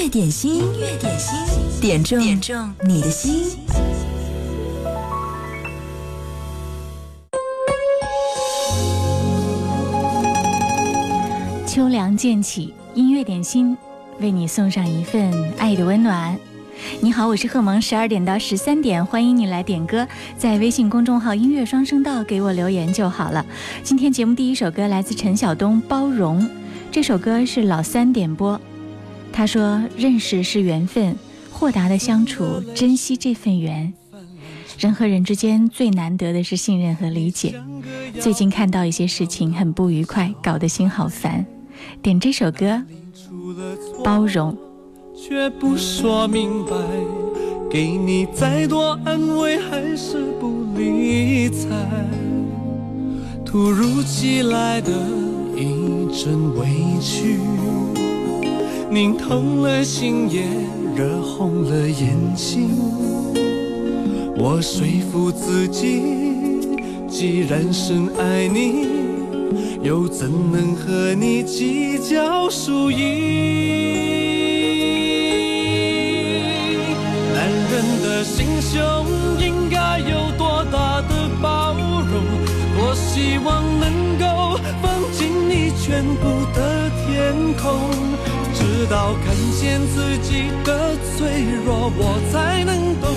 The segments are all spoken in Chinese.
乐点心，音乐点心，点中点中你的心。秋凉渐起，音乐点心为你送上一份爱的温暖。你好，我是贺萌，十二点到十三点，欢迎你来点歌，在微信公众号“音乐双声道”给我留言就好了。今天节目第一首歌来自陈晓东，《包容》。这首歌是老三点播，他说：“认识是缘分，豁达的相处，珍惜这份缘。人和人之间最难得的是信任和理解。最近看到一些事情很不愉快，搞得心好烦。点这首歌，《包容》。”却不说明白，给你再多安慰还是不理睬。突如其来的一阵委屈，拧疼了心也热红了眼睛。我说服自己，既然深爱你，又怎能和你计较输赢？男人的心胸应该有多大的包容？多希望能够放进你全部的天空，直到看见自己的脆弱，我才能懂。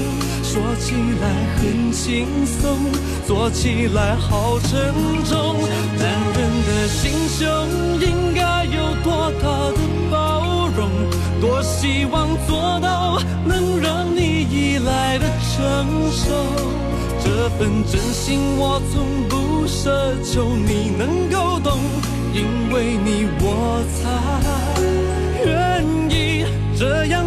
说起来很轻松，做起来好沉重。男人的心胸应该有多大的包容？多希望做到能让你。依赖的承受，这份真心我从不奢求，你能够懂，因为你我才这样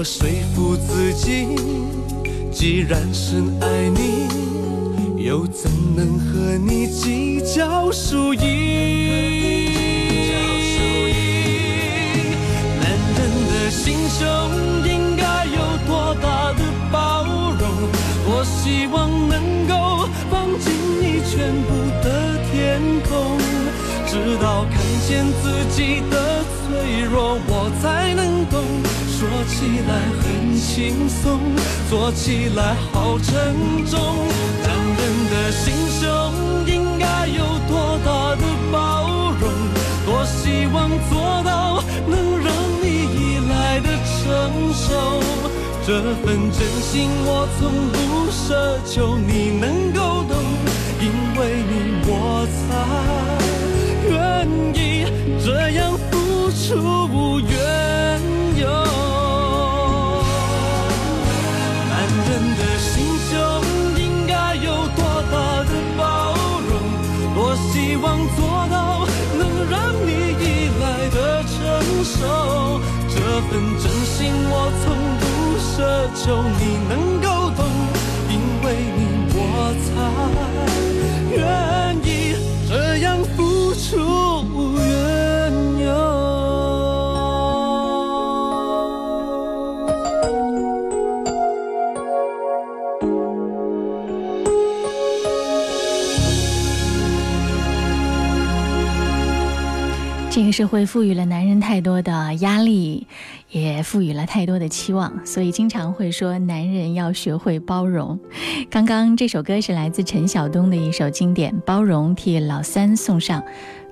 我说服自己既然深爱你，又怎能和你计较输赢？男人的心胸应该有多大的包容？多希望能够放进你全部的天空，直到看见自己的脆弱，我才能。起来很轻松，做起来好沉重。男人的心胸应该有多大的包容？多希望做到能让你依赖的承受。这份真心我从不奢求，你能够懂，因为你我才愿意这样付出无怨份真心我从不奢求，你能够懂，因为你我才社会赋予了男人太多的压力，也赋予了太多的期望，所以经常会说男人要学会包容。刚刚这首歌是来自陈晓东的一首经典《包容》，替老三送上。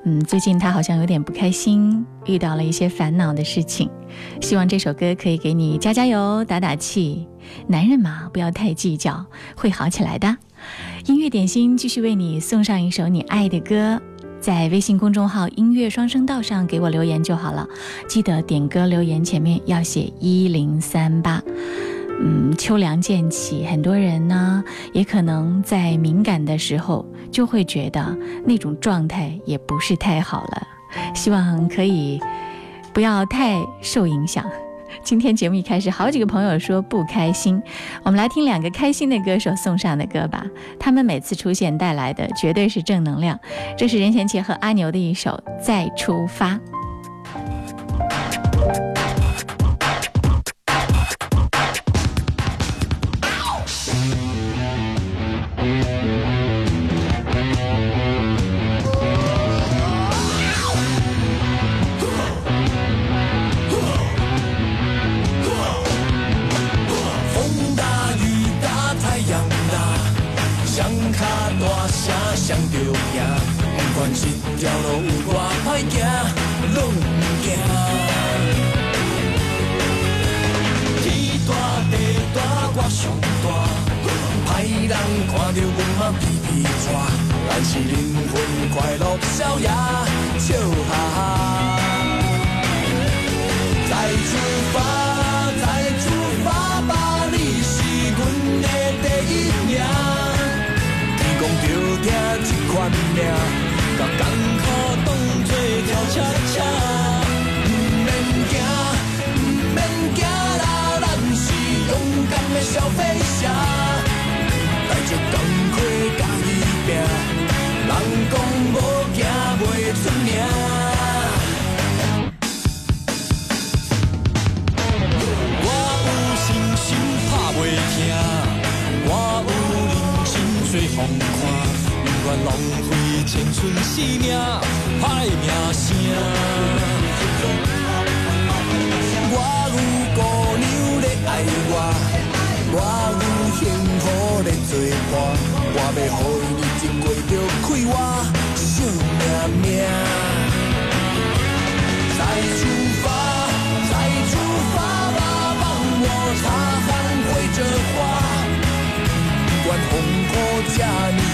嗯，最近他好像有点不开心，遇到了一些烦恼的事情，希望这首歌可以给你加加油、打打气。男人嘛，不要太计较，会好起来的。音乐点心继续为你送上一首你爱的歌。在微信公众号音乐双声道上给我留言就好了记得点歌留言前面要写一零三八。嗯秋凉渐起很多人呢也可能在敏感的时候就会觉得那种状态也不是太好了希望可以不要太受影响。今天节目一开始好几个朋友说不开心。我们来听两个开心的歌手送上的歌吧他们每次出现带来的绝对是正能量这是任贤齐和阿牛的一首再出发。条路有偌歹行，拢毋惊。天大地大，我上大，歹人看着阮嘛皮皮喘，咱是灵魂快乐逍遥，笑哈哈。拆车毋免惊毋免惊啦咱是勇敢的小飞侠带着钢盔嘎伊拼人讲无惊未出名我有我有认真做看青春生命歹名声。我有姑娘在爱我，我有幸福在作伴，我要予伊认子过着快活，想命命。再出发，再出发吧，帮我擦干会这花，不管红火加你。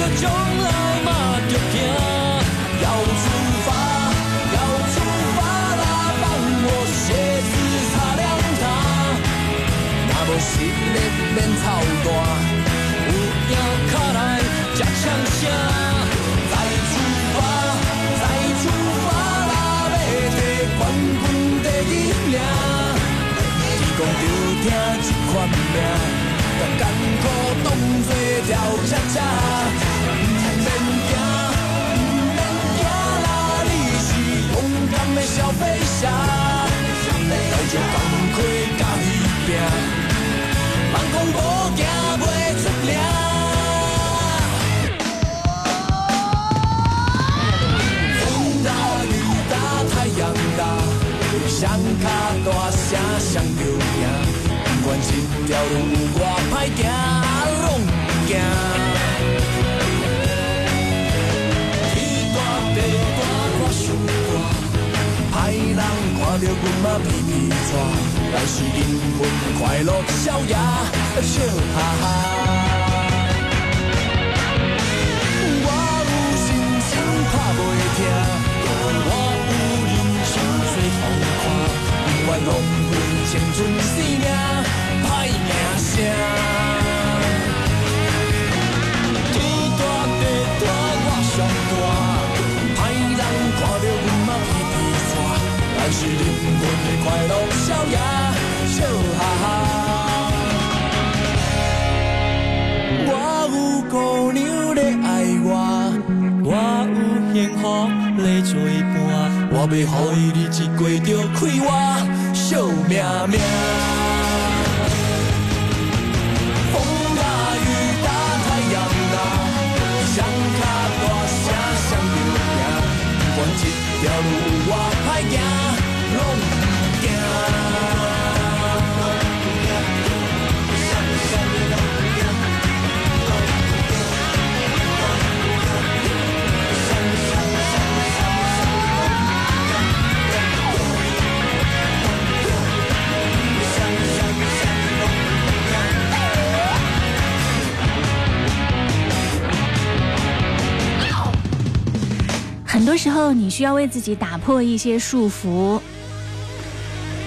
着墙来嘛要出发要出发啦帮我鞋子擦亮它若无实力，免操蛋有赢也来有怕就连气力都输掉阮的全部气这一款命甲艰苦当作跳恰恰飞翔，带着勇气甲伊力，莫讲步行袂出名。风大雨大太阳大，双脚大声相叫赢，不管这条路外歹行。阮嘛披皮带，但是迎风快乐逍遥笑哈哈。我有心酸拍袂，我有理想做风帆，宁愿浪费青春生命，歹名声。天大地大我最大，歹人看阮。是灵魂的快乐，逍遥笑哈哈。我有姑娘在爱我，我有幸福在作伴，我要予伊日子过着快活，笑命命。你需要为自己打破一些束缚。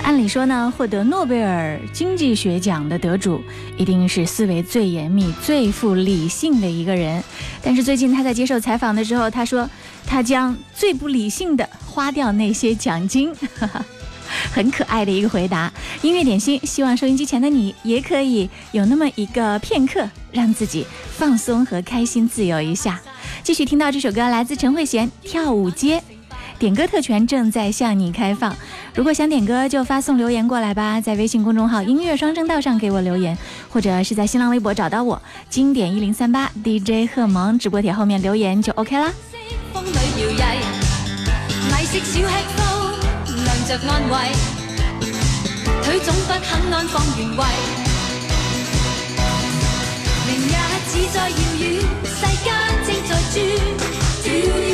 按理说呢，获得诺贝尔经济学奖的得主一定是思维最严密、最富理性的一个人。但是最近他在接受采访的时候，他说他将最不理性的花掉那些奖金，很可爱的一个回答。音乐点心，希望收音机前的你也可以有那么一个片刻，让自己放松和开心、自由一下。继续听到这首歌，来自陈慧娴《跳舞街》。点歌特权正在向你开放，如果想点歌，就发送留言过来吧，在微信公众号“音乐双声道”上给我留言，或者是在新浪微博找到我“经典一零三八 DJ 贺萌”直播帖后面留言就 OK 啦。着安慰，腿总不肯安放原位。明日只在遥远，正在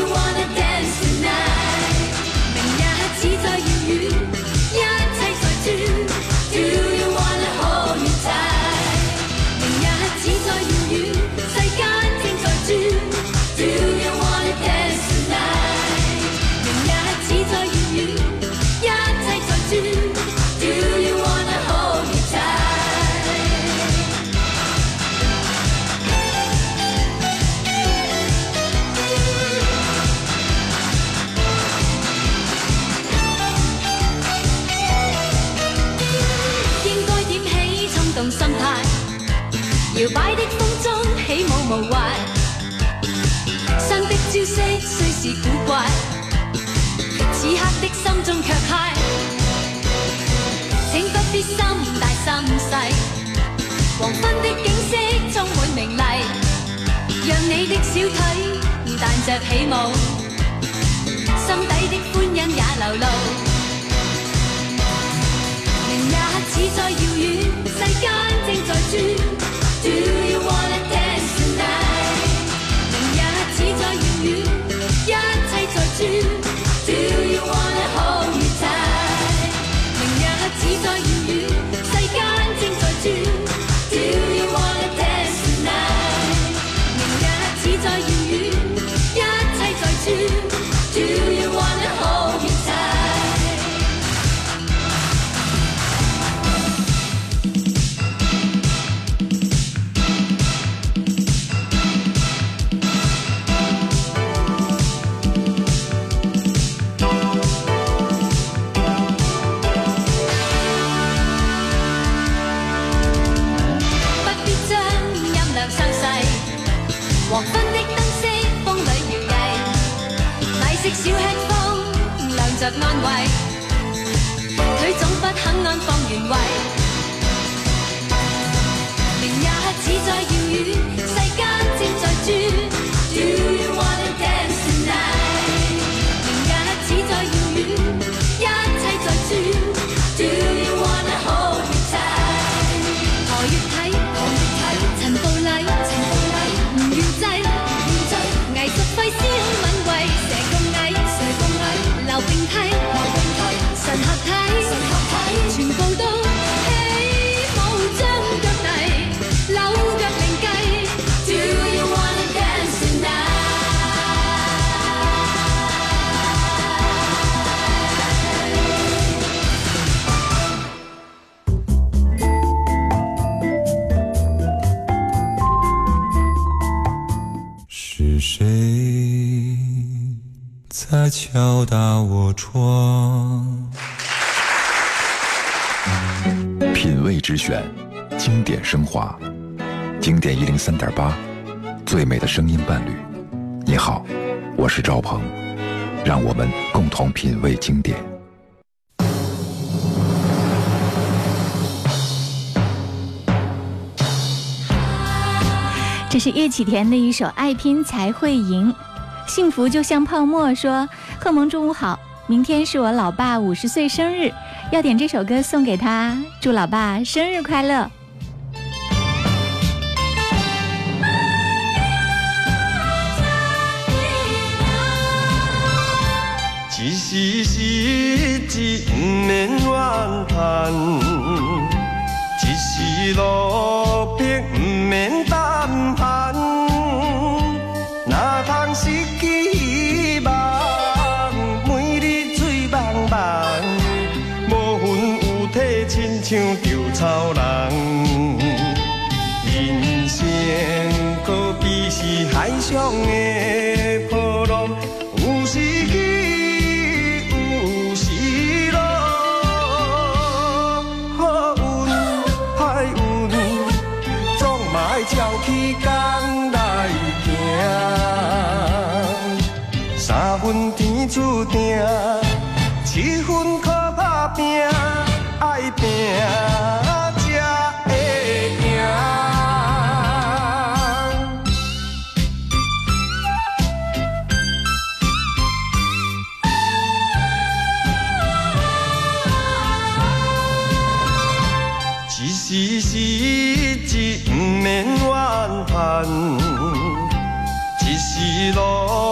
缤纷的景色充满明丽，让你的小腿弹着起舞，心底的欢欣也流露。明日似在遥远，世间正在转。Do you wanna 经典升华，经典一零三点八，最美的声音伴侣。你好，我是赵鹏，让我们共同品味经典。这是叶启田的一首《爱拼才会赢》，幸福就像泡沫。说贺萌中午好，明天是我老爸五十岁生日，要点这首歌送给他，祝老爸生日快乐。一时失志不免怨叹，一时落魄不免胆寒。走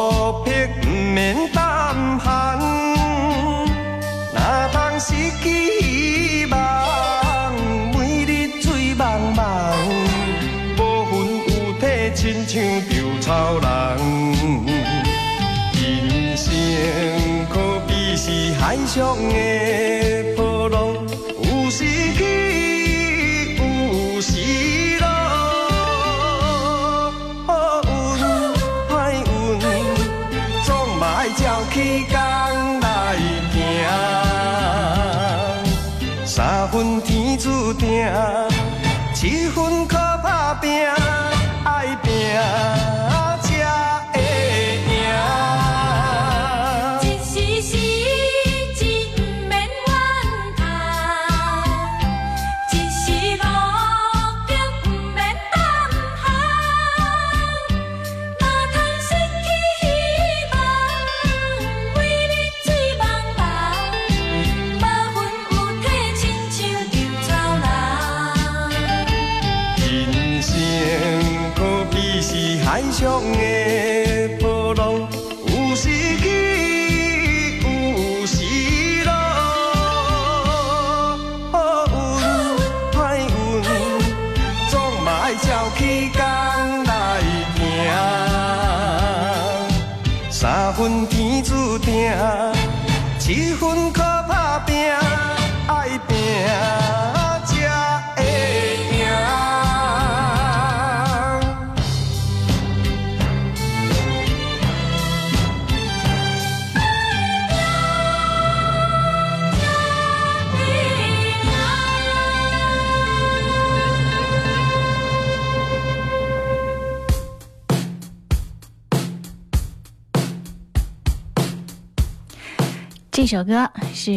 首歌是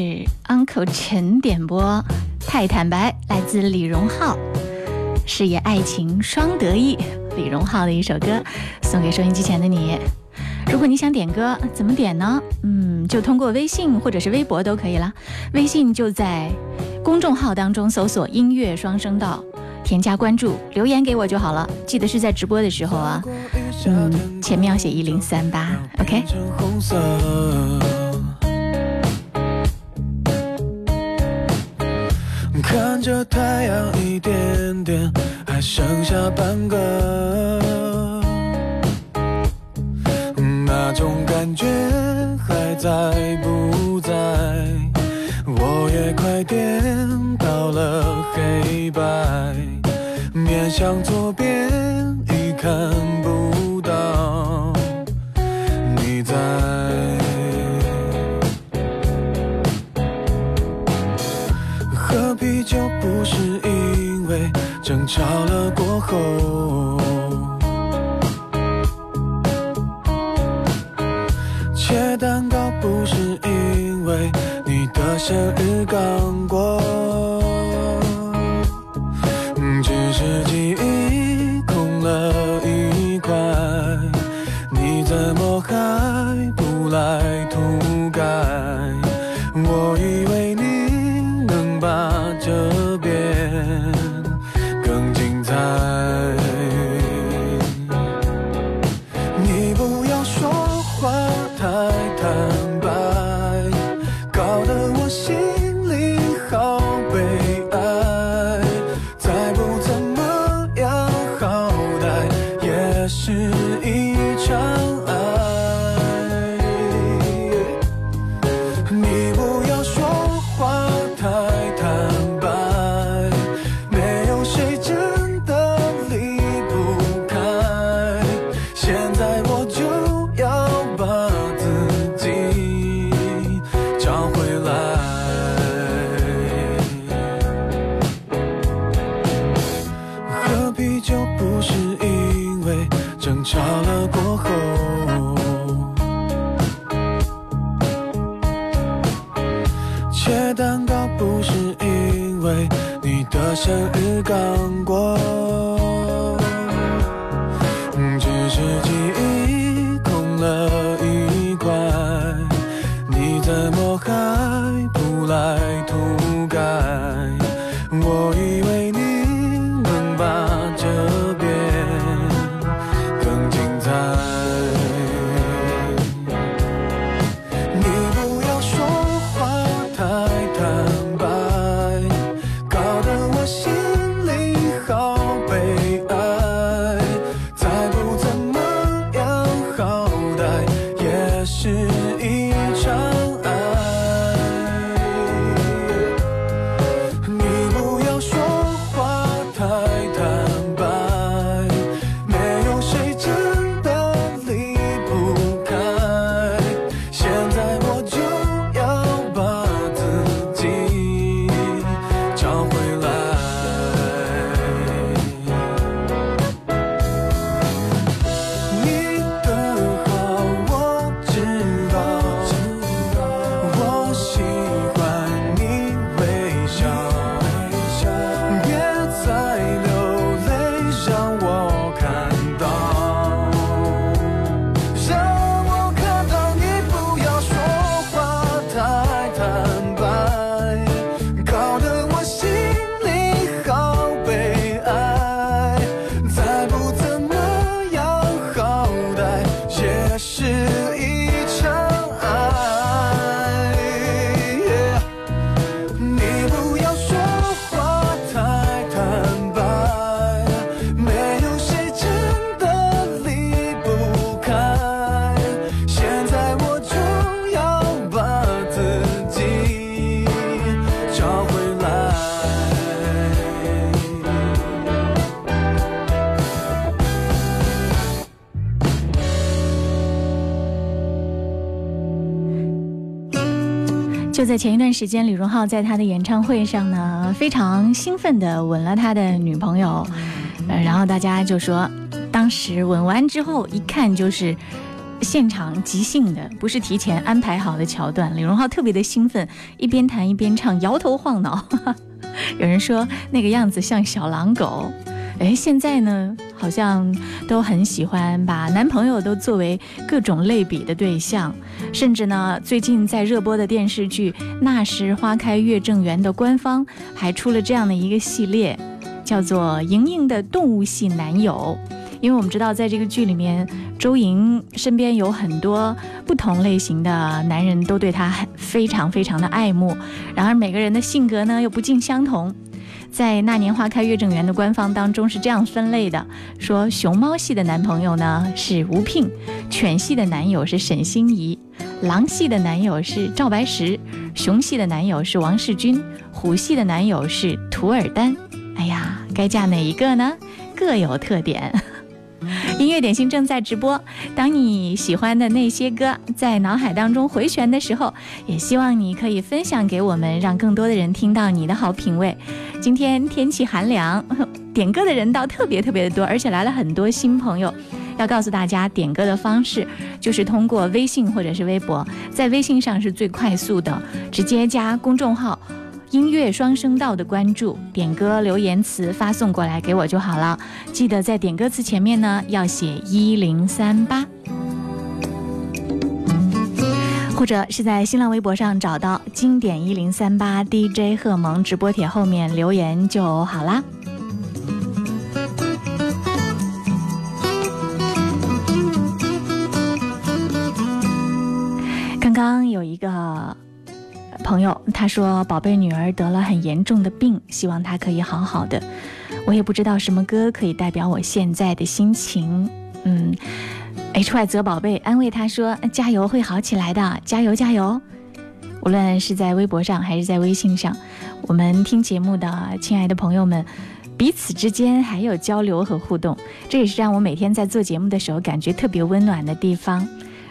Uncle 陈点播，《太坦白》来自李荣浩，事业爱情双得意，李荣浩的一首歌，送给收音机前的你。如果你想点歌，怎么点呢？嗯，就通过微信或者是微博都可以啦。微信就在公众号当中搜索“音乐双声道”，添加关注，留言给我就好了。记得是在直播的时候啊，嗯，前面要写一零三八，OK。看着太阳一点点，还剩下半个，那种感觉还在不在？我也快颠倒了黑白，面向左边已看不吵了过后，切蛋糕不是因为你的生日刚过，在前一段时间，李荣浩在他的演唱会上呢，非常兴奋地吻了他的女朋友，呃，然后大家就说，当时吻完之后，一看就是现场即兴的，不是提前安排好的桥段。李荣浩特别的兴奋，一边弹一边唱，摇头晃脑。有人说那个样子像小狼狗。哎，现在呢，好像都很喜欢把男朋友都作为各种类比的对象，甚至呢，最近在热播的电视剧《那时花开月正圆》的官方还出了这样的一个系列，叫做“莹莹的动物系男友”。因为我们知道，在这个剧里面，周莹身边有很多不同类型的男人，都对她很非常非常的爱慕。然而每个人的性格呢又不尽相同。在《那年花开月正圆》的官方当中是这样分类的：说熊猫系的男朋友呢是吴聘，犬系的男友是沈心怡，狼系的男友是赵白石，熊系的男友是王世军，虎系的男友是图尔丹。哎呀，该嫁哪一个呢？各有特点。音乐点心正在直播。当你喜欢的那些歌在脑海当中回旋的时候，也希望你可以分享给我们，让更多的人听到你的好品味。今天天气寒凉，点歌的人倒特别特别的多，而且来了很多新朋友。要告诉大家，点歌的方式就是通过微信或者是微博，在微信上是最快速的，直接加公众号。音乐双声道的关注，点歌留言词发送过来给我就好了。记得在点歌词前面呢要写一零三八，或者是在新浪微博上找到经典一零三八 DJ 贺萌直播帖后面留言就好啦。刚刚有一个。朋友他说：“宝贝女儿得了很严重的病，希望她可以好好的。我也不知道什么歌可以代表我现在的心情。”嗯，H Y 泽宝贝安慰他说：“加油，会好起来的，加油加油！”无论是在微博上还是在微信上，我们听节目的亲爱的朋友们，彼此之间还有交流和互动，这也是让我每天在做节目的时候感觉特别温暖的地方。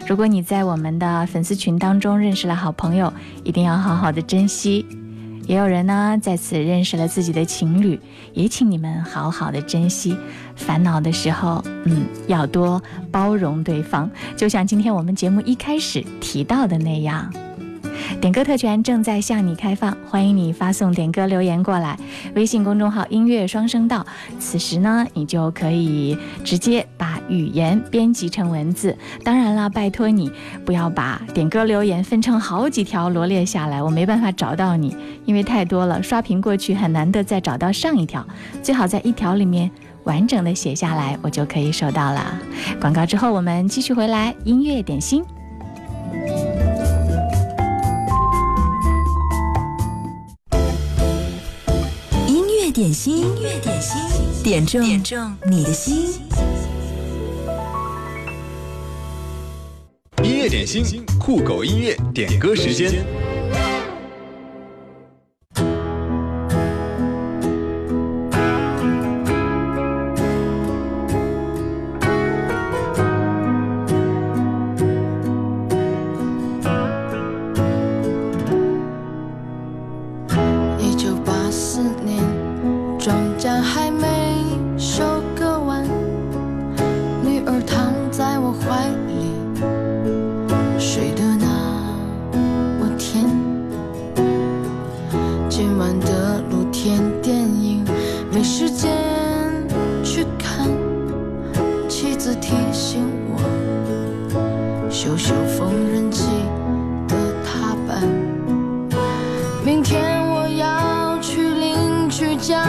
如果你在我们的粉丝群当中认识了好朋友，一定要好好的珍惜。也有人呢在此认识了自己的情侣，也请你们好好的珍惜。烦恼的时候，嗯，要多包容对方。就像今天我们节目一开始提到的那样，点歌特权正在向你开放，欢迎你发送点歌留言过来，微信公众号音乐双声道。此时呢，你就可以直接把语言编辑成文字。当然了，拜托你不要把点歌留言分成好几条罗列下来，我没办法找到你，因为太多了，刷屏过去很难得再找到上一条。最好在一条里面完整的写下来，我就可以收到了。广告之后，我们继续回来音乐点心。音乐点心，音乐点心，点中点中你的心。乐点心，酷狗音乐点歌时间。明天我要去邻居家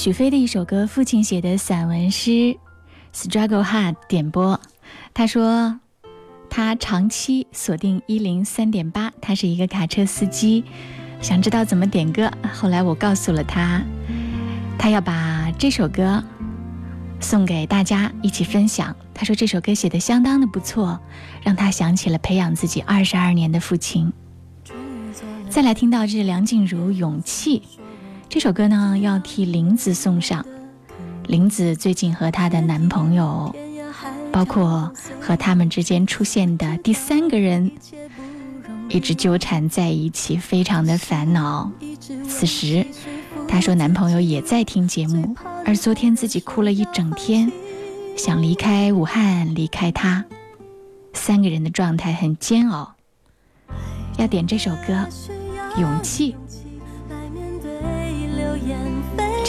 许飞的一首歌，父亲写的散文诗《Struggle Hard》点播。他说，他长期锁定一零三点八，他是一个卡车司机，想知道怎么点歌。后来我告诉了他，他要把这首歌送给大家一起分享。他说这首歌写的相当的不错，让他想起了培养自己二十二年的父亲。再来听到这是梁静茹《勇气》。这首歌呢，要替林子送上。林子最近和她的男朋友，包括和他们之间出现的第三个人，一直纠缠在一起，非常的烦恼。此时，她说男朋友也在听节目，而昨天自己哭了一整天，想离开武汉，离开他，三个人的状态很煎熬。要点这首歌《勇气》。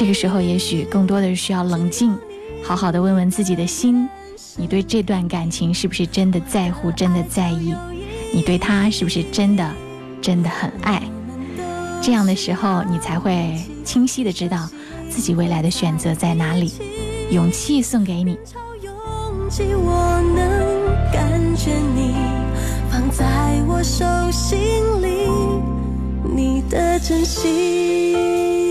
这个时候，也许更多的是需要冷静，好好的问问自己的心：你对这段感情是不是真的在乎，真的在意？你对他是不是真的，真的很爱？这样的时候，你才会清晰的知道自己未来的选择在哪里。勇气送给你。我能感觉你放在我手心里，你的真心。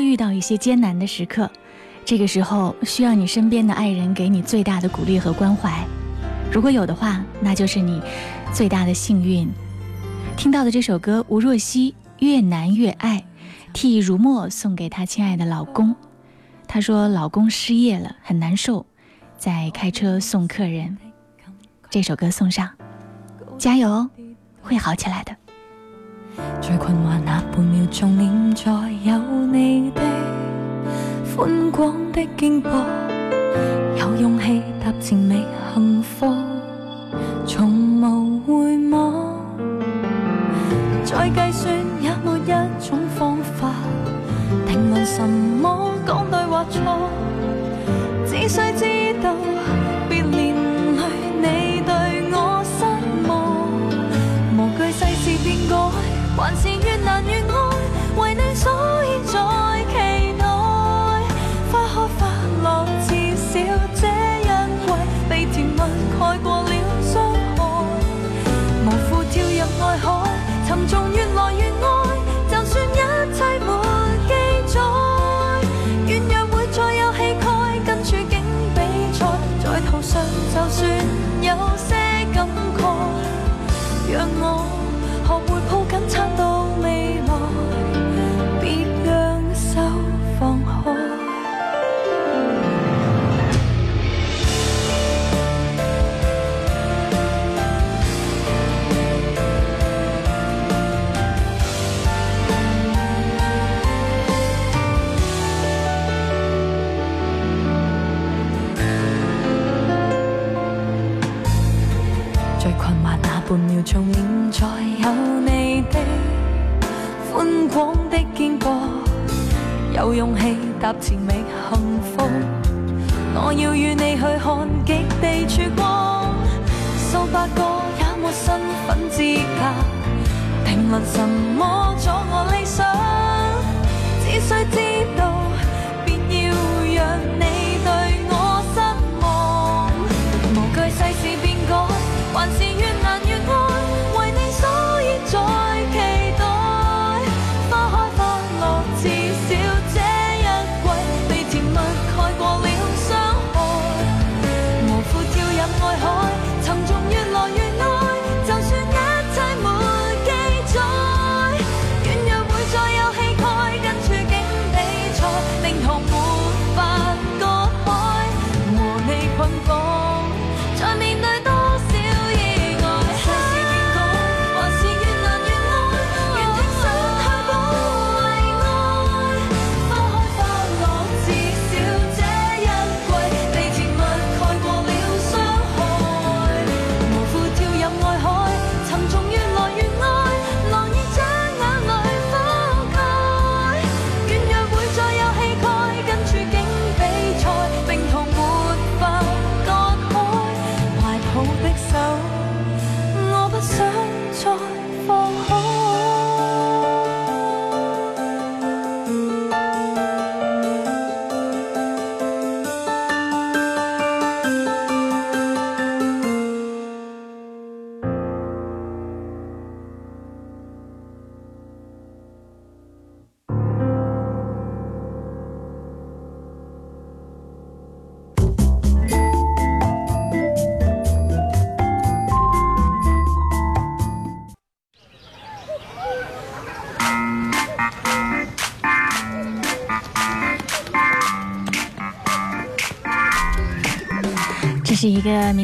会遇到一些艰难的时刻，这个时候需要你身边的爱人给你最大的鼓励和关怀。如果有的话，那就是你最大的幸运。听到的这首歌，吴若希《越难越爱》，替如墨送给她亲爱的老公。她说老公失业了，很难受，在开车送客人。这首歌送上，加油，会好起来的。最困惑那半秒鐘，念在有你的宽廣的肩膊，有勇氣踏前觅幸福，從無回望。再計算也没一種方法，定论什麼講對或錯，只需知道还，是从现在有你的宽广的肩膊，有勇气踏前覓幸福。我要与你去看极地曙光，数百个也没身份资格，评论什么阻我理想，只需知道，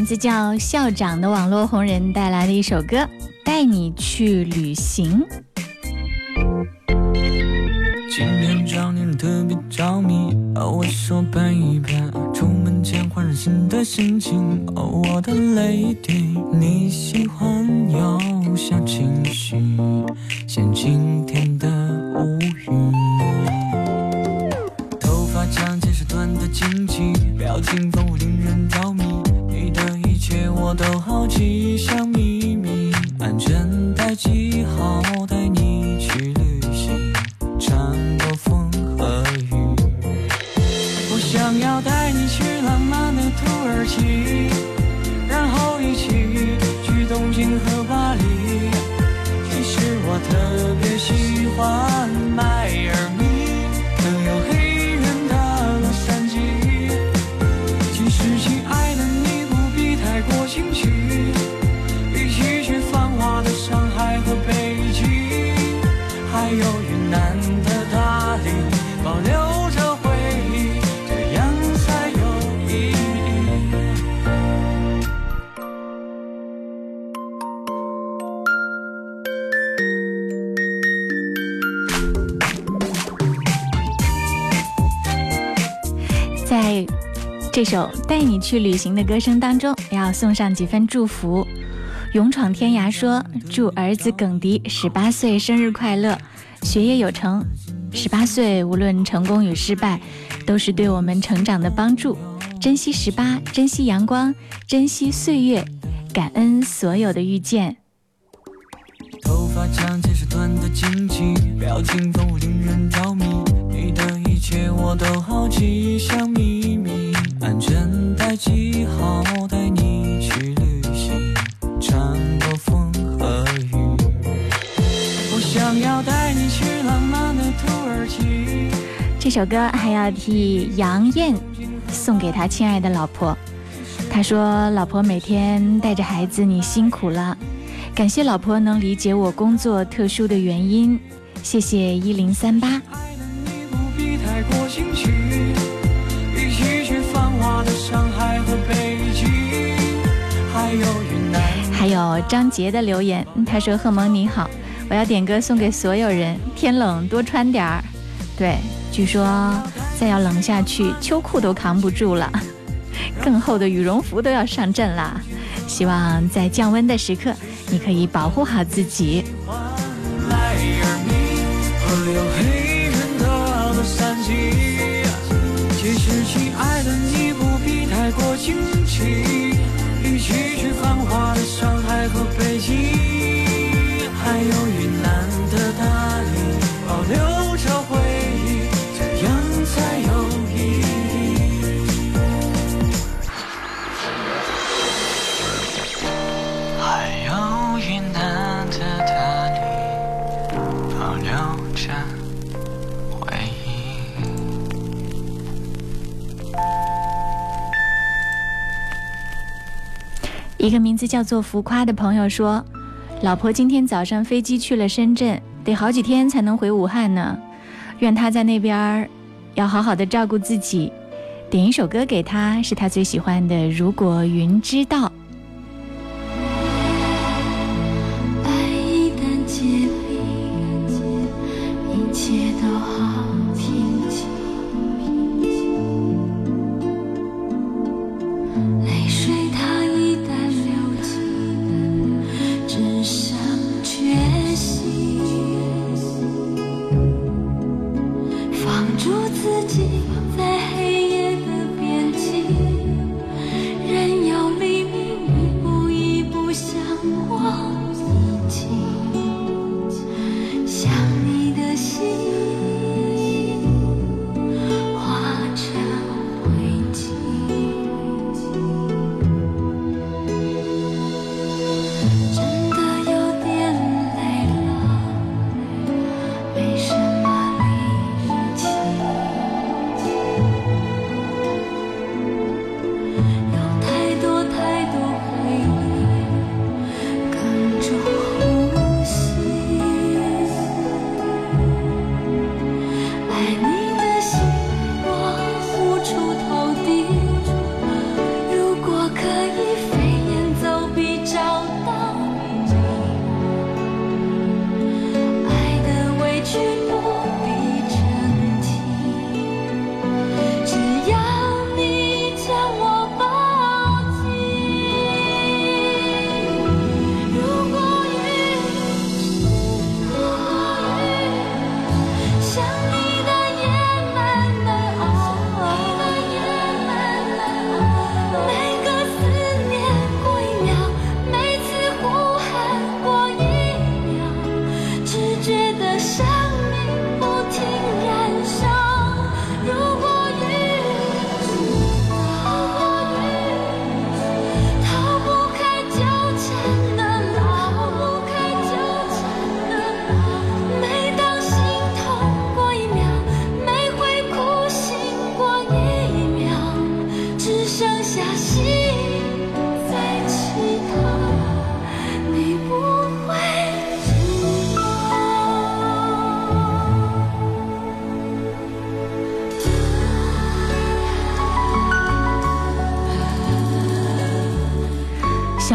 字叫校长的网络红人带来的一首歌，《带你去旅行》。今天找你特别着迷，哦，我说拍一拍，出门前换上新的心情，哦，我的 lady，你喜欢有小情绪，像今去旅行的歌声当中，要送上几分祝福。勇闯天涯说：“祝儿子耿迪十八岁生日快乐，学业有成。十八岁无论成功与失败，都是对我们成长的帮助。珍惜十八，珍惜阳光，珍惜岁月，感恩所有的遇见。”头发长见识短的惊奇，表情丰富令人着迷。你的一切我都好奇，像秘，安全带系好，带你去旅行，穿过风和雨。我想要带你去浪漫的土耳其。这首歌还要替杨艳送给他亲爱的老婆。他说：“老婆每天带着孩子，你辛苦了。感谢老婆能理解我工作特殊的原因，谢谢一零三八。还有张杰的留言，他说：“贺萌你好，我要点歌送给所有人，天冷多穿点儿。对，据说再要冷下去，秋裤都扛不住了，更厚的羽绒服都要上阵啦。希望在降温的时刻，你可以保护好自己。其实，亲爱的，你不必太过惊奇，一起去繁华的上海和北京，还有云南的大理，保留着回忆，这样才有意义。还有云南的大理，保留着一个名字叫做浮夸的朋友说：“老婆今天早上飞机去了深圳，得好几天才能回武汉呢。愿她在那边儿要好好的照顾自己。点一首歌给她，是她最喜欢的《如果云知道》。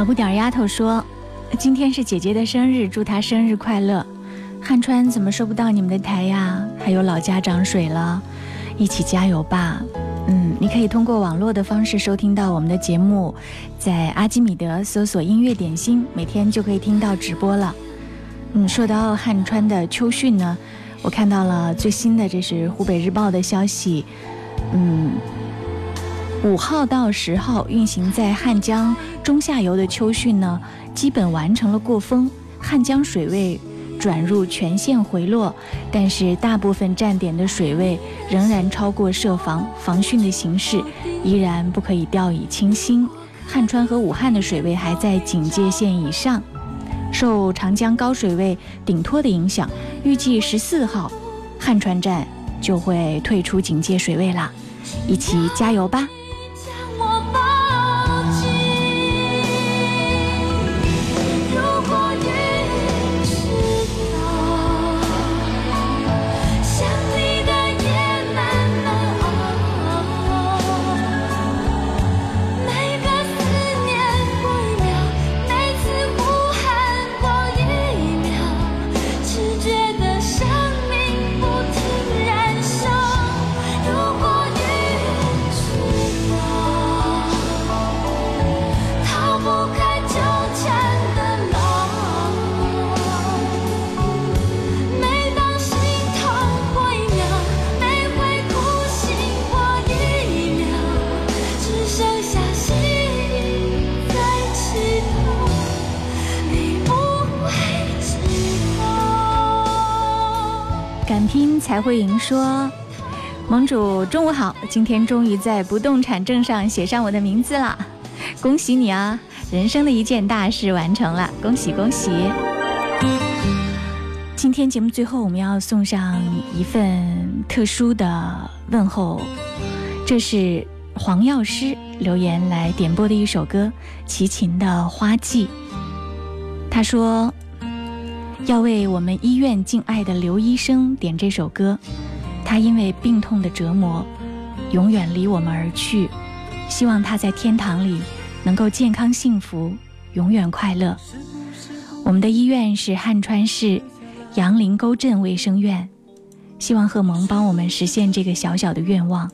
小不点儿丫头说：“今天是姐姐的生日，祝她生日快乐。”汉川怎么收不到你们的台呀？还有老家涨水了，一起加油吧！嗯，你可以通过网络的方式收听到我们的节目，在阿基米德搜索“音乐点心”，每天就可以听到直播了。嗯，说到汉川的秋训呢，我看到了最新的，这是湖北日报的消息。嗯，五号到十号运行在汉江中下游的秋汛呢，基本完成了过风，汉江水位转入全线回落，但是大部分站点的水位仍然超过设防，防汛的形势依然不可以掉以轻心。汉川和武汉的水位还在警戒线以上，受长江高水位顶托的影响，预计十四号汉川站就会退出警戒水位啦，一起加油吧！敢拼才会赢说：“盟主中午好，今天终于在不动产证上写上我的名字了，恭喜你啊！人生的一件大事完成了，恭喜恭喜！”今天节目最后，我们要送上一份特殊的问候，这是黄药师留言来点播的一首歌《齐秦的花季》。他说。要为我们医院敬爱的刘医生点这首歌，他因为病痛的折磨，永远离我们而去。希望他在天堂里能够健康幸福，永远快乐。我们的医院是汉川市杨林沟镇卫生院，希望贺蒙帮我们实现这个小小的愿望。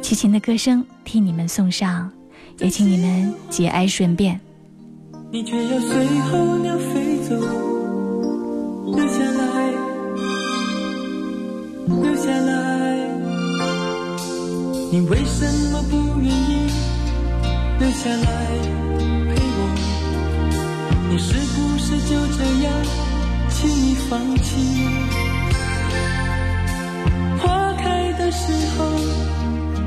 齐秦的歌声替你们送上，也请你们节哀顺变。你却要随候鸟飞留下来，你为什么不愿意留下来陪我？你是不是就这样轻易放弃？花开的时候，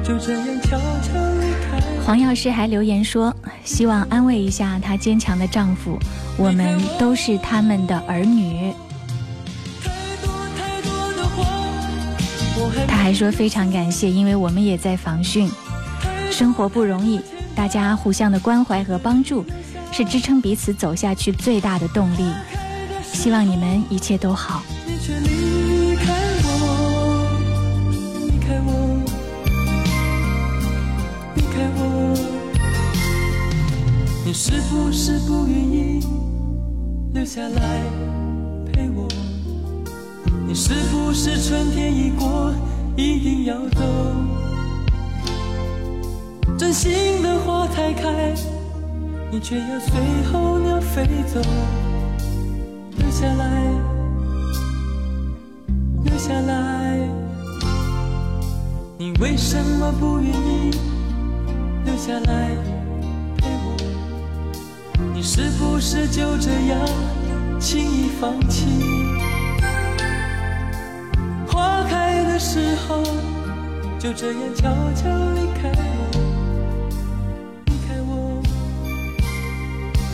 就这样悄悄离开。黄药师还留言说，希望安慰一下她坚强的丈夫，我们都是他们的儿女。他还说非常感谢，因为我们也在防汛，生活不容易，大家互相的关怀和帮助，是支撑彼此走下去最大的动力。希望你们一切都好。你，是不是不愿意留下来陪我？你是不是春天已过，一定要走？真心的花才开，你却要随候鸟飞走。留下来，留下来，你为什么不愿意留下来陪我？你是不是就这样轻易放弃？时候，就这样悄悄离开我，离开我，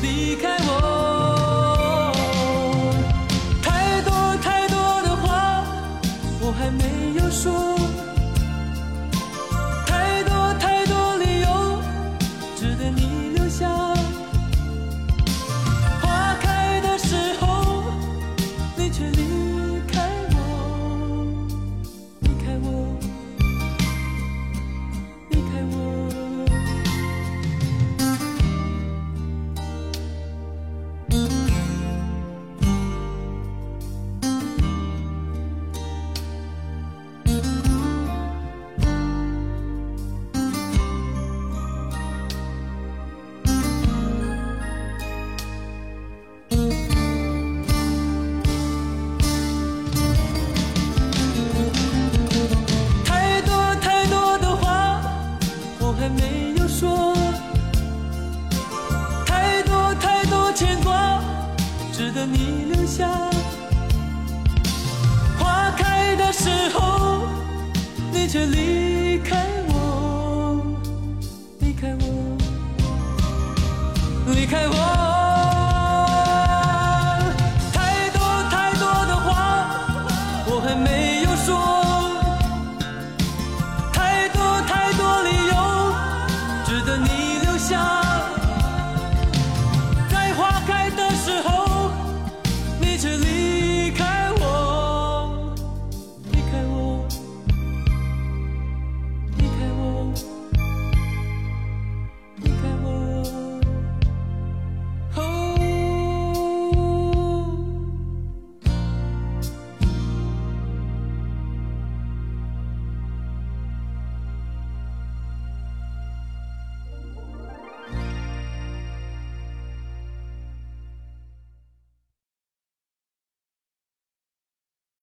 离开我。